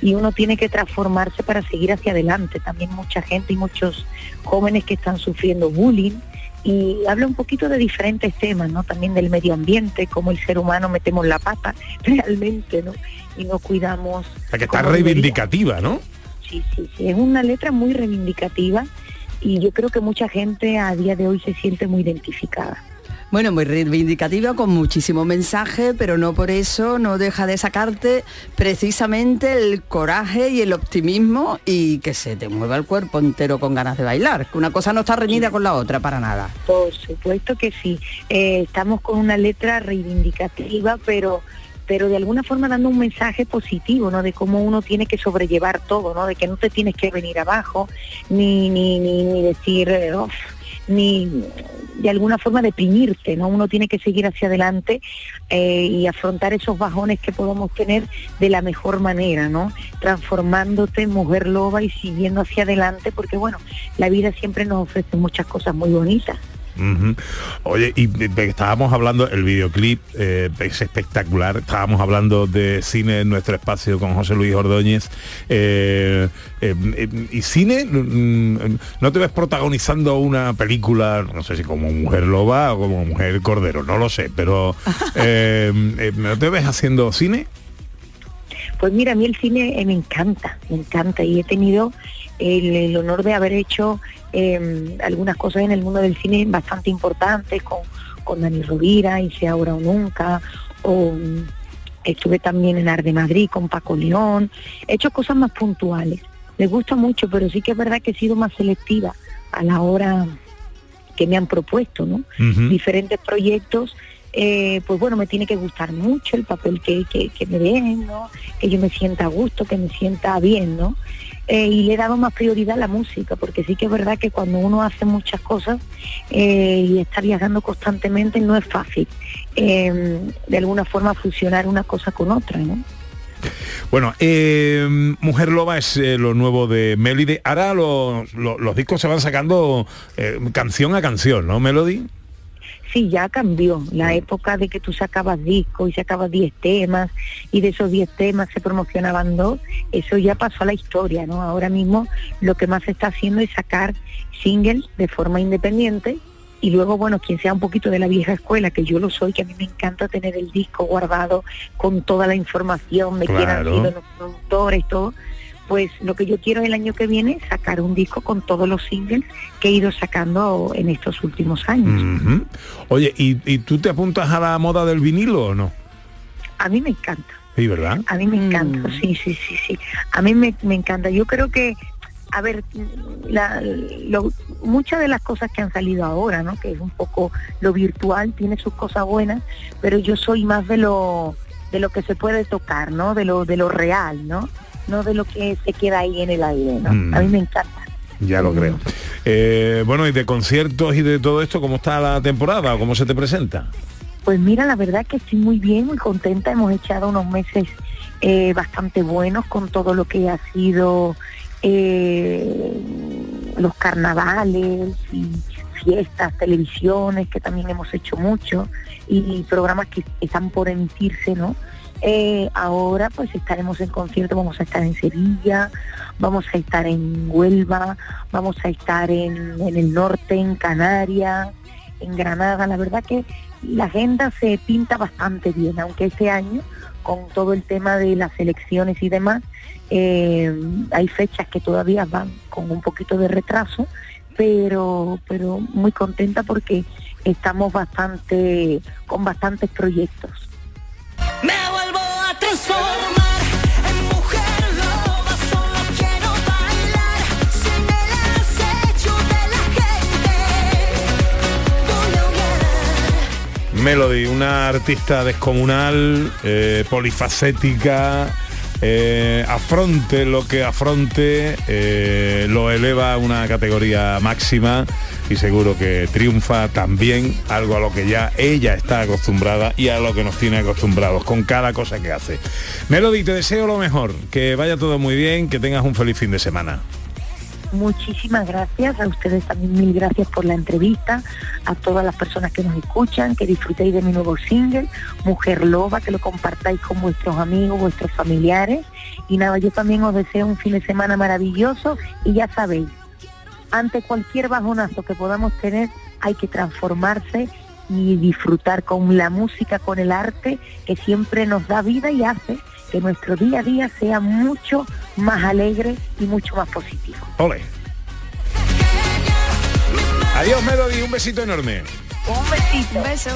Y uno tiene que transformarse para seguir hacia adelante. También mucha gente y muchos jóvenes que están sufriendo bullying y habla un poquito de diferentes temas, ¿no? También del medio ambiente, cómo el ser humano metemos la pata realmente, ¿no? Y no cuidamos. O sea, que está debería. reivindicativa, ¿no? Sí, sí, sí. Es una letra muy reivindicativa y yo creo que mucha gente a día de hoy se siente muy identificada. Bueno, muy reivindicativa, con muchísimo mensaje, pero no por eso no deja de sacarte precisamente el coraje y el optimismo y que se te mueva el cuerpo entero con ganas de bailar. que Una cosa no está reñida con la otra para nada. Por supuesto que sí. Eh, estamos con una letra reivindicativa, pero pero de alguna forma dando un mensaje positivo, ¿no? De cómo uno tiene que sobrellevar todo, ¿no? De que no te tienes que venir abajo, ni, ni, ni, ni decir, "Uf", ni de alguna forma deprimirte, ¿no? Uno tiene que seguir hacia adelante eh, y afrontar esos bajones que podamos tener de la mejor manera, ¿no? Transformándote en mujer loba y siguiendo hacia adelante, porque bueno, la vida siempre nos ofrece muchas cosas muy bonitas. Oye, y de- de- estábamos hablando, el videoclip eh, es espectacular, estábamos hablando de cine en nuestro espacio con José Luis Ordóñez. eh, eh, y cine, mm, ¿no te ves protagonizando una película, no sé si como Mujer Loba o como Mujer Cordero, no lo sé, pero ¿no te ves haciendo cine? Pues mira, a mí el cine me encanta, me encanta y he tenido el, el honor de haber hecho eh, algunas cosas en el mundo del cine bastante importantes con, con Dani Rovira, Hice Ahora o Nunca, o mm, estuve también en Arde Madrid con Paco León, he hecho cosas más puntuales. Me gusta mucho, pero sí que es verdad que he sido más selectiva a la hora que me han propuesto, ¿no? Diferentes proyectos eh, pues bueno, me tiene que gustar mucho el papel que, que, que me den, ¿no? Que yo me sienta a gusto, que me sienta bien, ¿no? Eh, y le he dado más prioridad a la música, porque sí que es verdad que cuando uno hace muchas cosas eh, y está viajando constantemente no es fácil eh, de alguna forma fusionar una cosa con otra, ¿no? Bueno, eh, Mujer Loba es eh, lo nuevo de Melody. Ahora los, los- discos se van sacando canción a canción, ¿no, Melody? Sí, ya cambió. La época de que tú sacabas discos y sacabas 10 temas y de esos 10 temas se promocionaban dos, eso ya pasó a la historia, ¿no? Ahora mismo lo que más se está haciendo es sacar singles de forma independiente y luego, bueno, quien sea un poquito de la vieja escuela, que yo lo soy, que a mí me encanta tener el disco guardado con toda la información de quién han Claro. sido los productores y todo, pues lo que yo quiero el año que viene es sacar un disco con todos los singles que he ido sacando en estos últimos años. Oye, ¿y, y tú te apuntas a la moda del vinilo o no? A mí me encanta. Sí, ¿verdad? A mí me encanta, sí, sí, sí, sí. A mí me, me encanta. Yo creo que, a ver, la- lo- muchas de las cosas que han salido ahora, ¿no? Que es un poco lo virtual, tiene sus cosas buenas, pero yo soy más de lo de lo que se puede tocar, ¿no? De lo de lo real, ¿no? No de lo que se queda ahí en el aire, ¿no? Mm. A mí me encanta. Ya lo creo. Eh, bueno, y de conciertos y de todo esto, ¿cómo está la temporada cómo se te presenta? Pues mira, la verdad que estoy muy bien, muy contenta. Hemos echado unos meses eh, bastante buenos con todo lo que ha sido eh, los carnavales y fiestas, televisiones, que también hemos hecho mucho, y programas que están por emitirse, ¿no? Eh, ahora pues estaremos en concierto, vamos a estar en Sevilla, vamos a estar en Huelva, vamos a estar en, el norte, en Canarias, en Granada. La verdad que la agenda se pinta bastante bien, aunque este año, con todo el tema de las elecciones y demás, eh, hay fechas que todavía van con un poquito de retraso, pero, pero muy contenta porque estamos bastante, con bastantes proyectos. Melody, una artista descomunal, eh, polifacética, eh, afronte lo que afronte, eh, lo eleva a una categoría máxima y seguro que triunfa también algo a lo que ya ella está acostumbrada y a lo que nos tiene acostumbrados con cada cosa que hace. Melody, te deseo lo mejor, que vaya todo muy bien, que tengas un feliz fin de semana. Muchísimas gracias, a ustedes también mil gracias por la entrevista, a todas las personas que nos escuchan, que disfrutéis de mi nuevo single, Mujer Loba, que lo compartáis con vuestros amigos, vuestros familiares. Y nada, yo también os deseo un fin de semana maravilloso y ya sabéis, ante cualquier bajonazo que podamos tener, hay que transformarse y disfrutar con la música, con el arte, que siempre nos da vida y hace que nuestro día a día sea mucho más alegre y mucho más positivo. Ole. Adiós Melody, un besito enorme. Un besito. Un beso.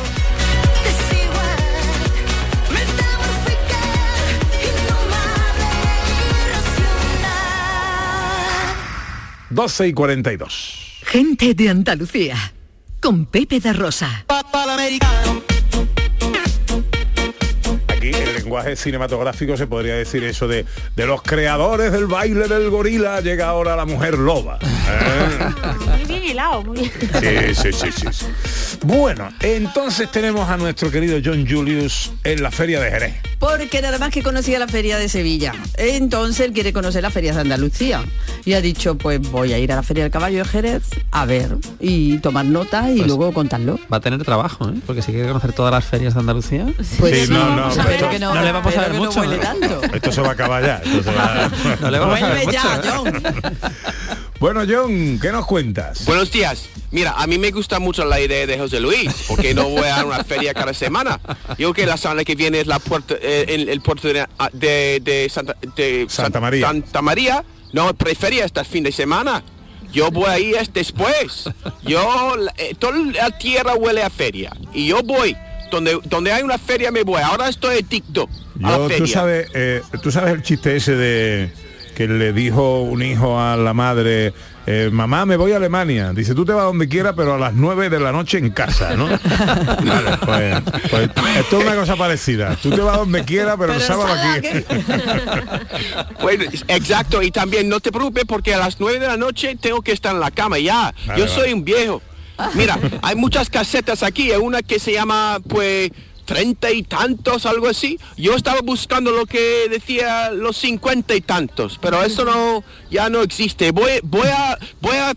12 y 42. Gente de Andalucía. Con Pepe da Rosa. Aquí en lenguaje cinematográfico se podría decir eso de, de los creadores del baile del gorila llega ahora la mujer loba. ¿eh? Muy bien hilado, muy bien. Sí, sí, sí, sí, sí. Bueno, entonces tenemos a nuestro querido John Julius en la feria de Jerez. Porque nada más que conocía la feria de Sevilla. Entonces él quiere conocer las ferias de Andalucía. Y ha dicho, pues voy a ir a la feria del caballo de Jerez a ver y tomar notas y luego contarlo. Va a tener trabajo, ¿eh? Porque si quiere conocer todas las ferias de Andalucía. Pues Sí, no, no, pero esto- que no, no le vamos a pero ver que no mucho, huele ¿no? tanto. Esto se va a acabar ya. esto se va- No le vamos a mucho. ya, ¿eh? John. Bueno, John, ¿qué nos cuentas? Buenos días. Mira, a mí me gusta mucho la idea de José Luis, porque no voy a una feria cada semana. Yo creo que la semana que viene es la puerta, eh, el, el puerto de, de- de Santa, de Santa San- María. Santa María. No, prefería este fin de semana. Yo voy ahí es después. Yo, eh, toda la tierra huele a feria. Y yo voy. Donde, donde hay una feria me voy. Ahora estoy adicto a la feria. tú sabes, eh, tú sabes el chiste ese de que le dijo un hijo a la madre, eh, mamá, me voy a Alemania. Dice, tú te vas donde quieras, pero a las 9 de la noche en casa, ¿no? Vale, pues, pues esto es una cosa parecida. Tú te vas donde quieras, pero, el sábado aquí. Bueno, exacto, y también no te preocupes porque a las 9 de la noche tengo que estar en la cama ya. Vale, Yo vale. soy un viejo. Mira, hay muchas casetas aquí, hay una que se llama pues treinta y tantos, algo así. Yo estaba buscando lo que decía los cincuenta y tantos, pero eso no, ya no existe. Voy, voy a, voy a,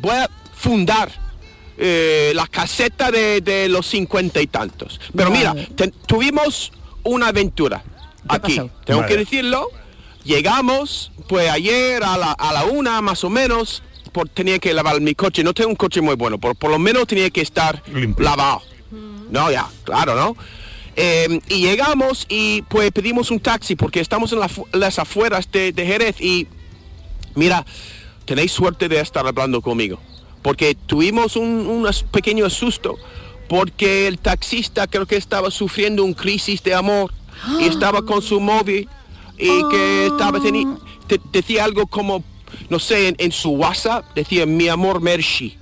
voy a fundar eh, la caseta de, de los cincuenta y tantos. Pero mira, te- tuvimos una aventura aquí. pasó? Tengo Vale. que decirlo. Llegamos, pues ayer a la, a la una más o menos, por, tenía que lavar mi coche. No tengo un coche muy bueno, por, por lo menos tenía que estar lavado. No, ya, claro, ¿no? Eh, y llegamos y pues pedimos un taxi porque estamos en la las afueras de, de Jerez y mira, tenéis suerte de estar hablando conmigo porque tuvimos un, pequeño susto porque el taxista creo que estaba sufriendo un crisis de amor y estaba con su móvil y que estaba teni- te- decía algo como no sé en, en su WhatsApp decía mi amor Mershi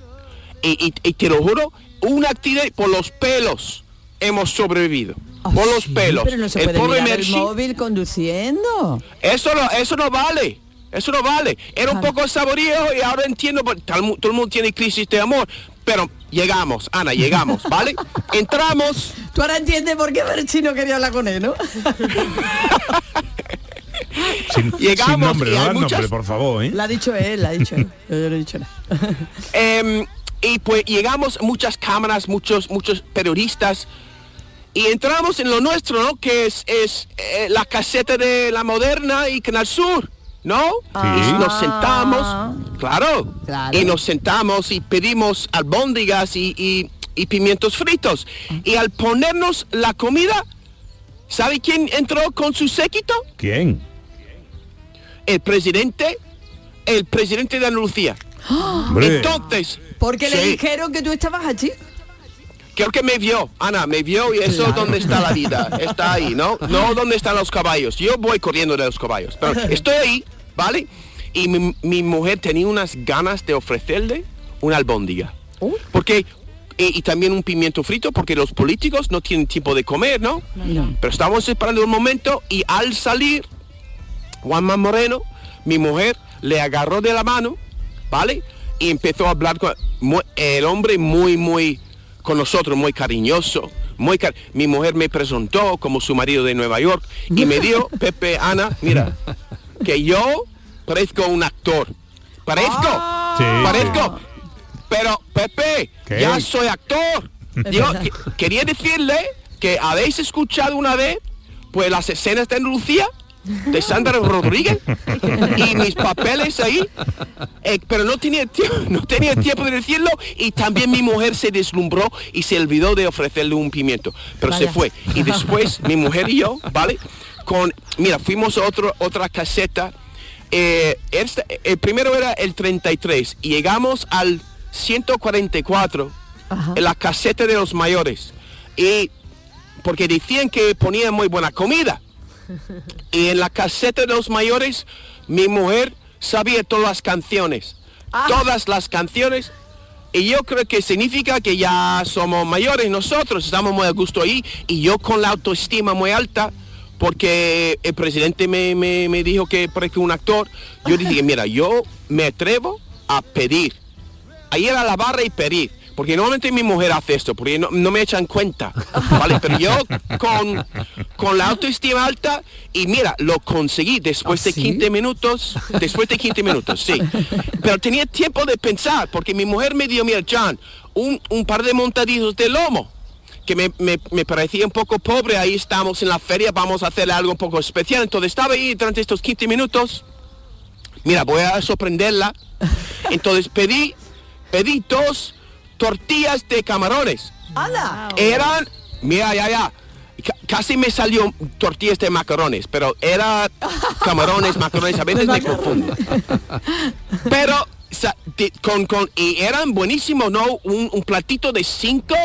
y, y- y te lo juro un accidente por los pelos hemos sobrevivido por los pelos Pero no se El puede pobre mirar el Mershi- móvil conduciendo. eso no, eso no vale. Eso no vale. Era un poco saborío y ahora entiendo, todo el mu- todo el mundo tiene crisis de amor. Pero llegamos, Ana, llegamos, ¿vale? Entramos, Tú ahora entiendes por qué Berchi no quería hablar con él, ¿no? Sin, Llegamos sin nombre, y no hay das muchas- nombre, por favor, ¿eh? Lo ha dicho él, lo ha dicho él. Yo no he dicho nada. y pues llegamos, muchas cámaras, muchos, muchos periodistas. Y entramos en lo nuestro, ¿no? Que es, es eh, la caseta de la moderna y Canal Sur, ¿no? Y nos sentamos, claro, Claro. y nos sentamos y pedimos albóndigas y, y- y pimientos fritos. Y al ponernos la comida, ¿sabe quién entró con su séquito? ¿Quién? El presidente, el presidente de Andalucía. Hombre. Entonces, Porque le dijeron que tú estabas allí. Creo que me vio, Ana, me vio y eso es donde está la vida. Está ahí, ¿no? No donde están los caballos. Yo voy corriendo de los caballos. Pero estoy ahí, ¿vale? Y mi, mi mujer tenía unas ganas de ofrecerle una albóndiga. Porque, y, y también un pimiento frito, porque los políticos no tienen tiempo de comer, ¿no? Pero estábamos esperando un momento y al salir, Juanma Moreno, mi mujer, le agarró de la mano, ¿vale? Y empezó a hablar con el hombre muy, muy, con nosotros, muy cariñoso. Muy car- mi mujer me presentó como su marido de Nueva York y me dio, Pepe, Ana, mira, que yo parezco un actor. Parezco, Sí, parezco. Pero, Pepe, ¿Qué? ya soy actor. Yo que- quería decirle que habéis escuchado una vez, pues las escenas de Lucía de Sandra Rodríguez y mis papeles ahí eh, pero no tenía tiempo no tenía tiempo de decirlo y también mi mujer se deslumbró y se olvidó de ofrecerle un pimiento. Pero se fue. Y después mi mujer y yo vale con mira fuimos a otro, otra caseta. Eh, esta- el primero era el 33 y llegamos al 144 en la caseta de los mayores. Y porque decían que ponían muy buena comida y en la caseta de los mayores, mi mujer sabía todas las canciones. Todas las canciones. Y yo creo que significa que ya somos mayores nosotros, estamos muy a gusto ahí. Y yo con la autoestima muy alta, porque el presidente me, me- me dijo que parezco un actor, yo dije, mira, yo me atrevo a pedir. Ahí era la barra y pedir. Porque normalmente mi mujer hace esto, porque no, no me echan cuenta. ¿vale? Pero yo con, con la autoestima alta, y mira, lo conseguí después de 15 minutos. Después de 15 minutos, sí. Pero tenía tiempo de pensar, porque mi mujer me dio, mira, John, un, un par de montadizos de lomo que me, me- me parecía un poco pobre, ahí estamos en la feria, vamos a hacer algo un poco especial. Entonces estaba ahí durante estos 15 minutos. Mira, voy a sorprenderla. Entonces pedí, pedí dos tortillas de camarones. ¡Hala! Eran, mira, ya, ya. ca- Casi me salió tortillas de macarrones, pero era camarones, macarrones, a veces me confundo. Pero con, con, y eran buenísimos, ¿no? Un, un platito de cinco,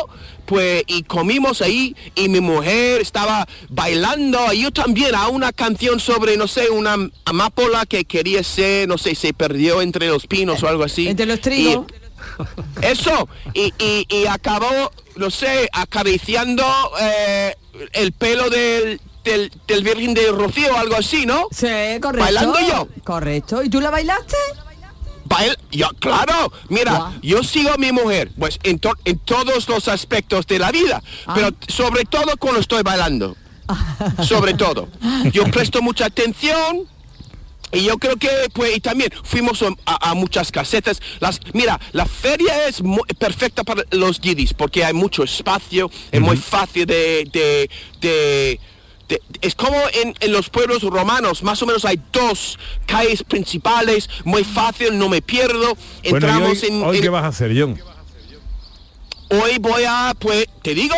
pues, y comimos ahí, y mi mujer estaba bailando, y yo también, a una canción sobre, no sé, una amapola que quería ser, no sé, se perdió entre los pinos o algo así. Entre los trigos. Eso, y, y, y acabó, no sé, acariciando eh, el pelo del, del, del Virgen de Rocío o algo así, ¿no? Sí, correcto. Bailando yo. Correcto. ¿Y tú la bailaste? Bail- yo, claro, mira, yo sigo a mi mujer, pues en, to- en todos los aspectos de la vida, Ah. pero sobre todo cuando estoy bailando, sobre todo. Yo presto mucha atención y yo creo que, pues, y también fuimos a, a muchas casetas. Las, mira, la feria es perfecta para los guiris porque hay mucho espacio, es muy fácil de, de, es como en, en los pueblos romanos, más o menos hay dos calles principales, muy fácil, no me pierdo. Bueno, ¿y Entramos hoy, en, hoy en- qué vas a hacer, John? Hoy voy a, pues, te digo,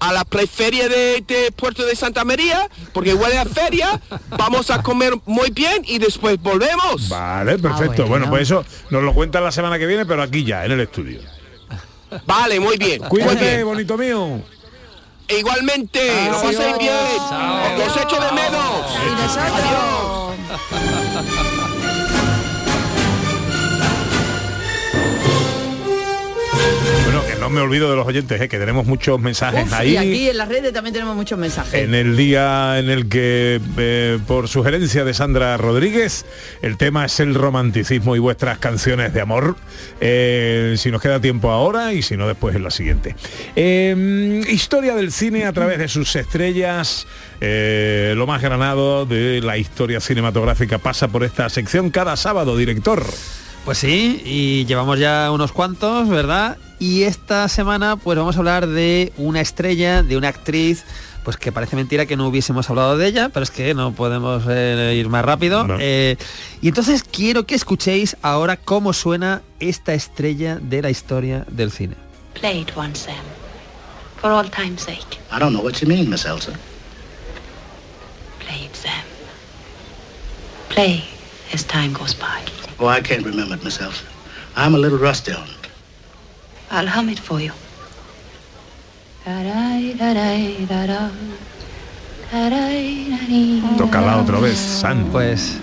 a la preferia de, de Puerto de Santa María, porque huele a feria, vamos a comer muy bien y después volvemos. Vale, perfecto. bueno. pues eso nos lo cuentan la semana que viene, pero aquí ya, en el estudio. Vale, muy bien. muy Cuídate, bien. bonito mío. E igualmente, lo paséis bien. Los echo de menos. Que no me olvido de los oyentes, eh, que tenemos muchos mensajes Uf, ahí. y aquí en las redes también tenemos muchos mensajes. En el día en el que, eh, por sugerencia de Sandra Rodríguez, el tema es el romanticismo y vuestras canciones de amor. Eh, si nos queda tiempo ahora y si no después en la siguiente. Eh, historia del cine a través de sus estrellas. eh, lo más granado de la historia cinematográfica pasa por esta sección cada sábado, director. Pues sí, y llevamos ya unos cuantos, ¿verdad? Y esta semana pues vamos a hablar de una estrella, de una actriz, pues que parece mentira que no hubiésemos hablado de ella, pero es que no podemos eh, ir más rápido. Eh, y entonces quiero que escuchéis ahora cómo suena esta estrella de la historia del cine. Play it once, Sam. For all time's sake. I don't know what you mean, Miss Elsa. Play it, Sam. Play as time goes by. Oh, I can't remember it, Miss Elsa. I'm a little rusty on it. I'll hum it for you. Tócala otra vez, San. Pues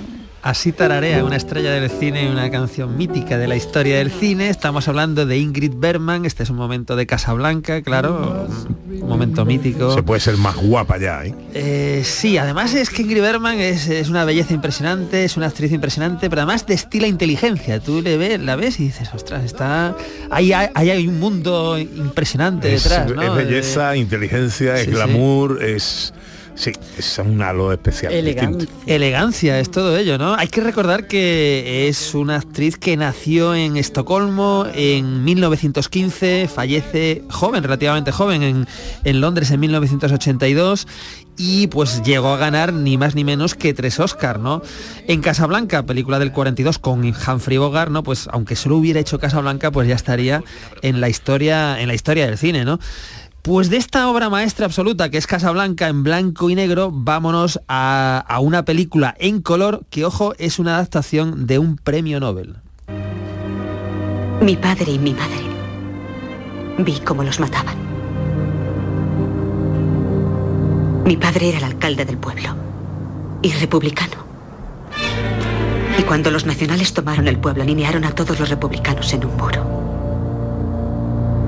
así tararea una estrella del cine, una canción mítica de la historia del cine. Estamos hablando de Ingrid Bergman. Este es un momento de Casablanca, claro, un momento mítico. Se puede ser más guapa ya, ¿eh? Eh, sí, además es que Ingrid Bergman es, es una belleza impresionante, es una actriz impresionante, pero además destila inteligencia. Tú le ves, la ves y dices, ostras, está. Ahí hay, ahí hay un mundo impresionante Es, detrás, ¿no? es belleza, inteligencia, es sí, sí. glamour, es... Sí, es un halo especial. Elegancia, es todo ello, ¿no? Hay que recordar que es una actriz que nació en Estocolmo en 1915, fallece joven, relativamente joven, en, en Londres en 1982 y pues llegó a ganar ni más ni menos que tres Oscar, ¿no? En Casablanca, película del 42 con Humphrey Bogart, ¿no? Pues aunque solo hubiera hecho Casablanca, pues ya estaría en la historia, en la historia del cine, ¿no? Pues de esta obra maestra absoluta que es Casablanca en blanco y negro, vámonos a, una película en color que, ojo, es una adaptación de un premio Nobel. Mi padre y mi madre. Vi cómo los mataban. Mi padre era el alcalde del pueblo y republicano. Y cuando los nacionales tomaron el pueblo, alinearon a todos los republicanos en un muro.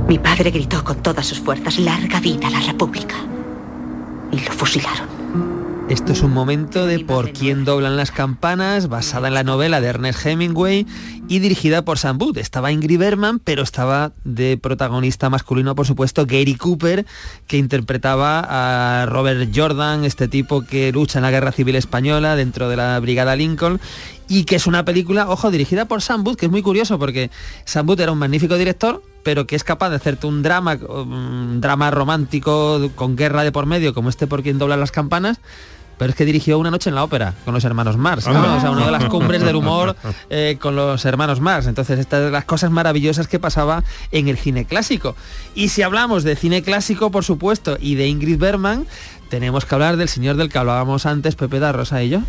Mi padre gritó con todas sus fuerzas, larga vida a la república. Y lo fusilaron. Esto es un momento de Por quién doblan las campanas, basada en la novela de Ernest Hemingway y dirigida por Sam Booth. Estaba Ingrid Bergman, pero estaba de protagonista masculino, por supuesto, Gary Cooper, que interpretaba a Robert Jordan, este tipo que lucha en la Guerra Civil Española dentro de la Brigada Lincoln y que es una película, ojo, dirigida por Sam Booth, que es muy curioso porque Sam Booth era un magnífico director, pero que es capaz de hacerte un drama, un drama romántico con guerra de por medio, como este por quien dobla las campanas, pero es que dirigió Una noche en la ópera con los hermanos Mars, ¿no? Anda. o sea, una de las cumbres del humor eh, con los hermanos Mars. Entonces, esta es de las cosas maravillosas que pasaba en el cine clásico. Y si hablamos de cine clásico, por supuesto, y de Ingrid Bergman, tenemos que hablar del señor del que hablábamos antes, Pepe da Rosa y yo.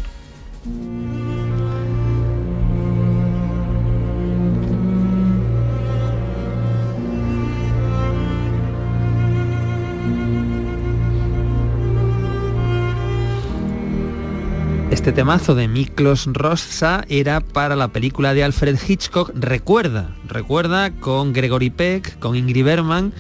Este temazo de Miklos Rossa era para la película de Alfred Hitchcock Recuerda, recuerda con Gregory Peck, con Ingrid Bergman.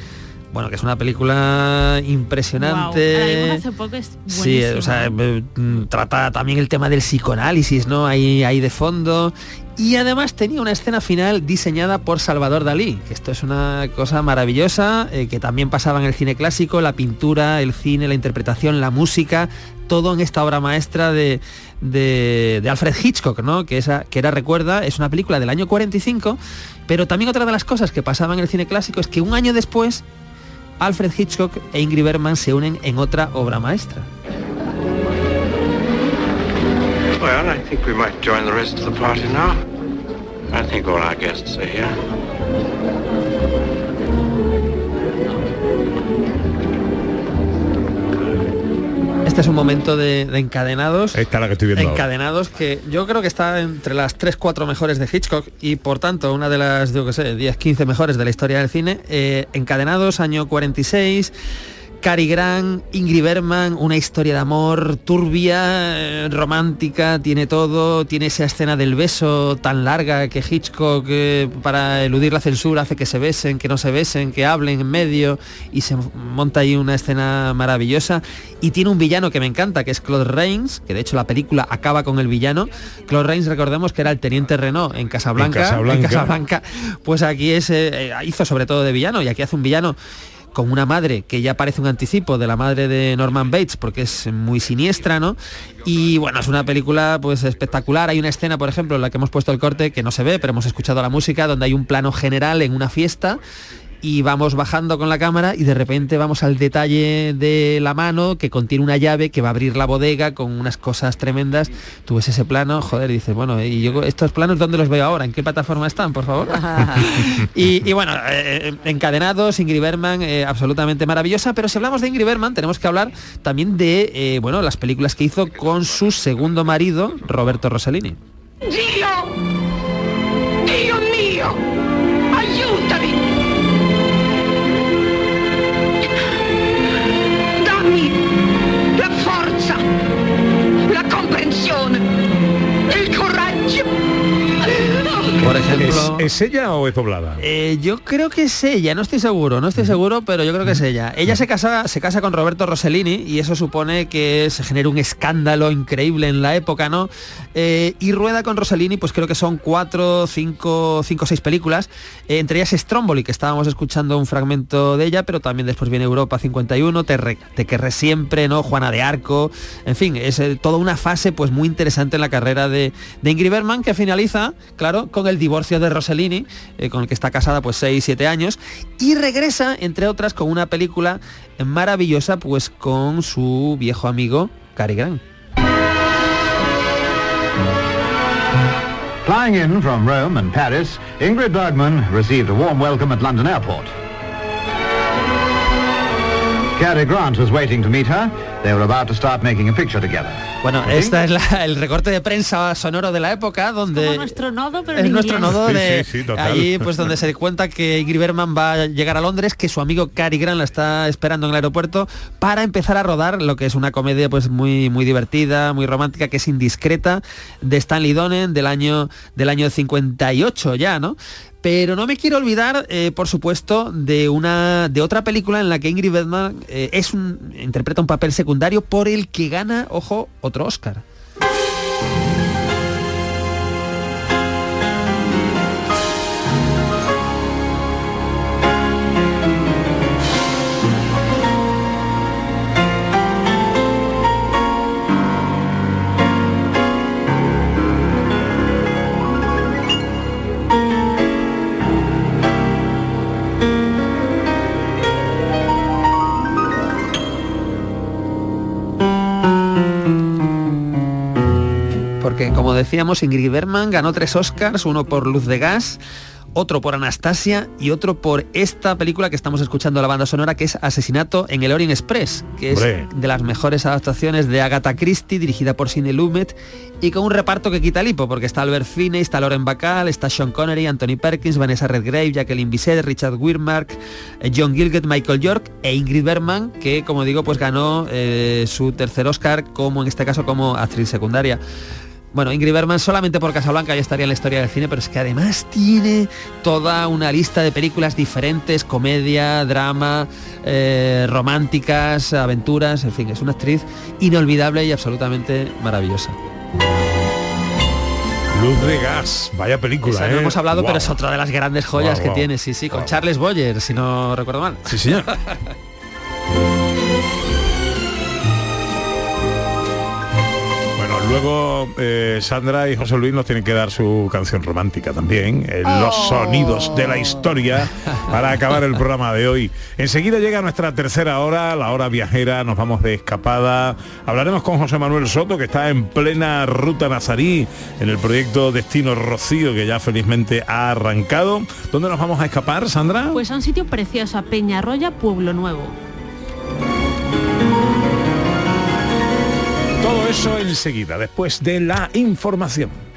Bueno, que es una película impresionante. Hace poco, es Sí, o sea, eh, mm, trata también el tema del psicoanálisis, ¿no? Ahí, ahí de fondo. Y además tenía una escena final diseñada por Salvador Dalí, que esto es una cosa maravillosa, eh, que también pasaba en el cine clásico, la pintura, el cine, la interpretación, la música, todo en esta obra maestra de, de- Alfred Hitchcock, ¿no? Que, esa, que era, recuerda, es una película del año 45, pero también otra de las cosas que pasaba en el cine clásico es que un año después Alfred Hitchcock e Ingrid Bergman se unen en otra obra maestra. Well, I think we might join the rest of the party now. I think all our guests are here. Este es un momento de, de encadenados. Esta es la que estoy viendo ahora. Encadenados que yo creo que está entre las 3-4 mejores de Hitchcock y por tanto una de las, yo que sé, 10-15 mejores de la historia del cine. Eh, encadenados, año 46. Cary Grant, Ingrid Bergman, una historia de amor turbia, romántica, tiene todo, tiene esa escena del beso tan larga que Hitchcock eh, para eludir la censura hace que se besen, que no se besen, que hablen en medio y se monta ahí una escena maravillosa y tiene un villano que me encanta, que es Claude Rains, que de hecho la película acaba con el villano. Claude Rains recordemos que era el teniente Renault en Casablanca, En Casablanca. Casablanca, pues aquí es, eh, hizo sobre todo de villano y aquí hace un villano con una madre que ya parece un anticipo de la madre de Norman Bates porque es muy siniestra, ¿no? Y bueno, es una película pues espectacular. Hay una escena, por ejemplo, en la que hemos puesto el corte que no se ve, pero hemos escuchado la música, donde hay un plano general en una fiesta y vamos bajando con la cámara y de repente vamos al detalle de la mano que contiene una llave que va a abrir la bodega con unas cosas tremendas. Tú ves ese plano, joder, y dices, bueno, y yo estos planos dónde los veo ahora, ¿en qué plataforma están, por favor? y, y bueno, eh, encadenados, Ingrid Bergman, eh, absolutamente maravillosa, pero si hablamos de Ingrid Bergman tenemos que hablar también de eh, bueno, las películas que hizo con su segundo marido, Roberto Rossellini. Por ejemplo, ¿Es, es ella o es poblada? Eh, yo creo que es ella, no estoy seguro, no estoy seguro, pero yo creo que es ella. Ella se casa, se casa con Roberto Rossellini y eso supone que se genera un escándalo increíble en la época, ¿no? Eh, y rueda con Rossellini, pues creo que son cuatro, cinco, cinco, seis películas. Eh, entre ellas Stromboli, que estábamos escuchando un fragmento de ella, pero también después viene Europa 51, Te, re- Te querré siempre, ¿no? Juana de Arco. En fin, es toda una fase pues muy interesante en la carrera de, de Ingrid Bergman que finaliza, claro, con el divorcio de Rossellini, eh, con el que está casada pues 6, 7 años, y regresa, entre otras, con una película maravillosa pues con su viejo amigo Cary Grant. Flying in from Rome and Paris, Ingrid Bergman received a warm welcome at London Airport. Cary Grant was waiting to meet her. They were about to start making a picture together. Bueno, este es la- el recorte de prensa sonoro de la época donde Como nuestro nodo, pero es nuestro inglés. nodo de sí, allí pues donde se cuenta que Ingrid Bergman va a llegar a Londres que su amigo Cary Grant la está esperando en el aeropuerto para empezar a rodar lo que es una comedia pues muy muy divertida muy romántica que es indiscreta de Stanley Donen del año del año 58 ya no pero no me quiero olvidar, eh, por supuesto, de una de otra película en la que Ingrid Bergman eh, interpreta un papel secundario por el que gana, ojo, otro Oscar. Porque como decíamos, Ingrid Bergman ganó tres Oscars, uno por Luz de Gas, otro por Anastasia y otro por esta película que estamos escuchando la banda sonora, que es Asesinato en el Orient Express, que es de las mejores adaptaciones de Agatha Christie, dirigida por Sidney Lumet, y con un reparto que quita el hipo, porque está Albert Finney, está Lauren Bacall, está Sean Connery, Anthony Perkins, Vanessa Redgrave, Jacqueline Bisset, Richard Widmark, eh, John Gilgett, Michael York e Ingrid Bergman, que como digo, pues ganó eh, su tercer Oscar como en este caso como actriz secundaria. Bueno, Ingrid Bergman solamente por Casablanca ya estaría en la historia del cine, pero es que además tiene toda una lista de películas diferentes, comedia, drama, eh, románticas, aventuras, en fin, es una actriz inolvidable y absolutamente maravillosa. Luz de gas, vaya película, Esa ¿eh? no hemos hablado, pero es otra de las grandes joyas que tiene, sí, sí, con Charles Boyer, si no recuerdo mal. Sí, señor. luego eh, Sandra y José Luis nos tienen que dar su canción romántica también, eh, los sonidos de la historia, para acabar el programa de hoy. Enseguida llega nuestra tercera hora, la hora viajera, nos vamos de escapada. Hablaremos con José Manuel Soto, que está en plena ruta nazarí, en el proyecto Destino Rocío, que ya felizmente ha arrancado. ¿Dónde nos vamos a escapar, Sandra? Pues a un sitio precioso, a Peñarroya, Pueblo Nuevo. Eso enseguida, después de la información.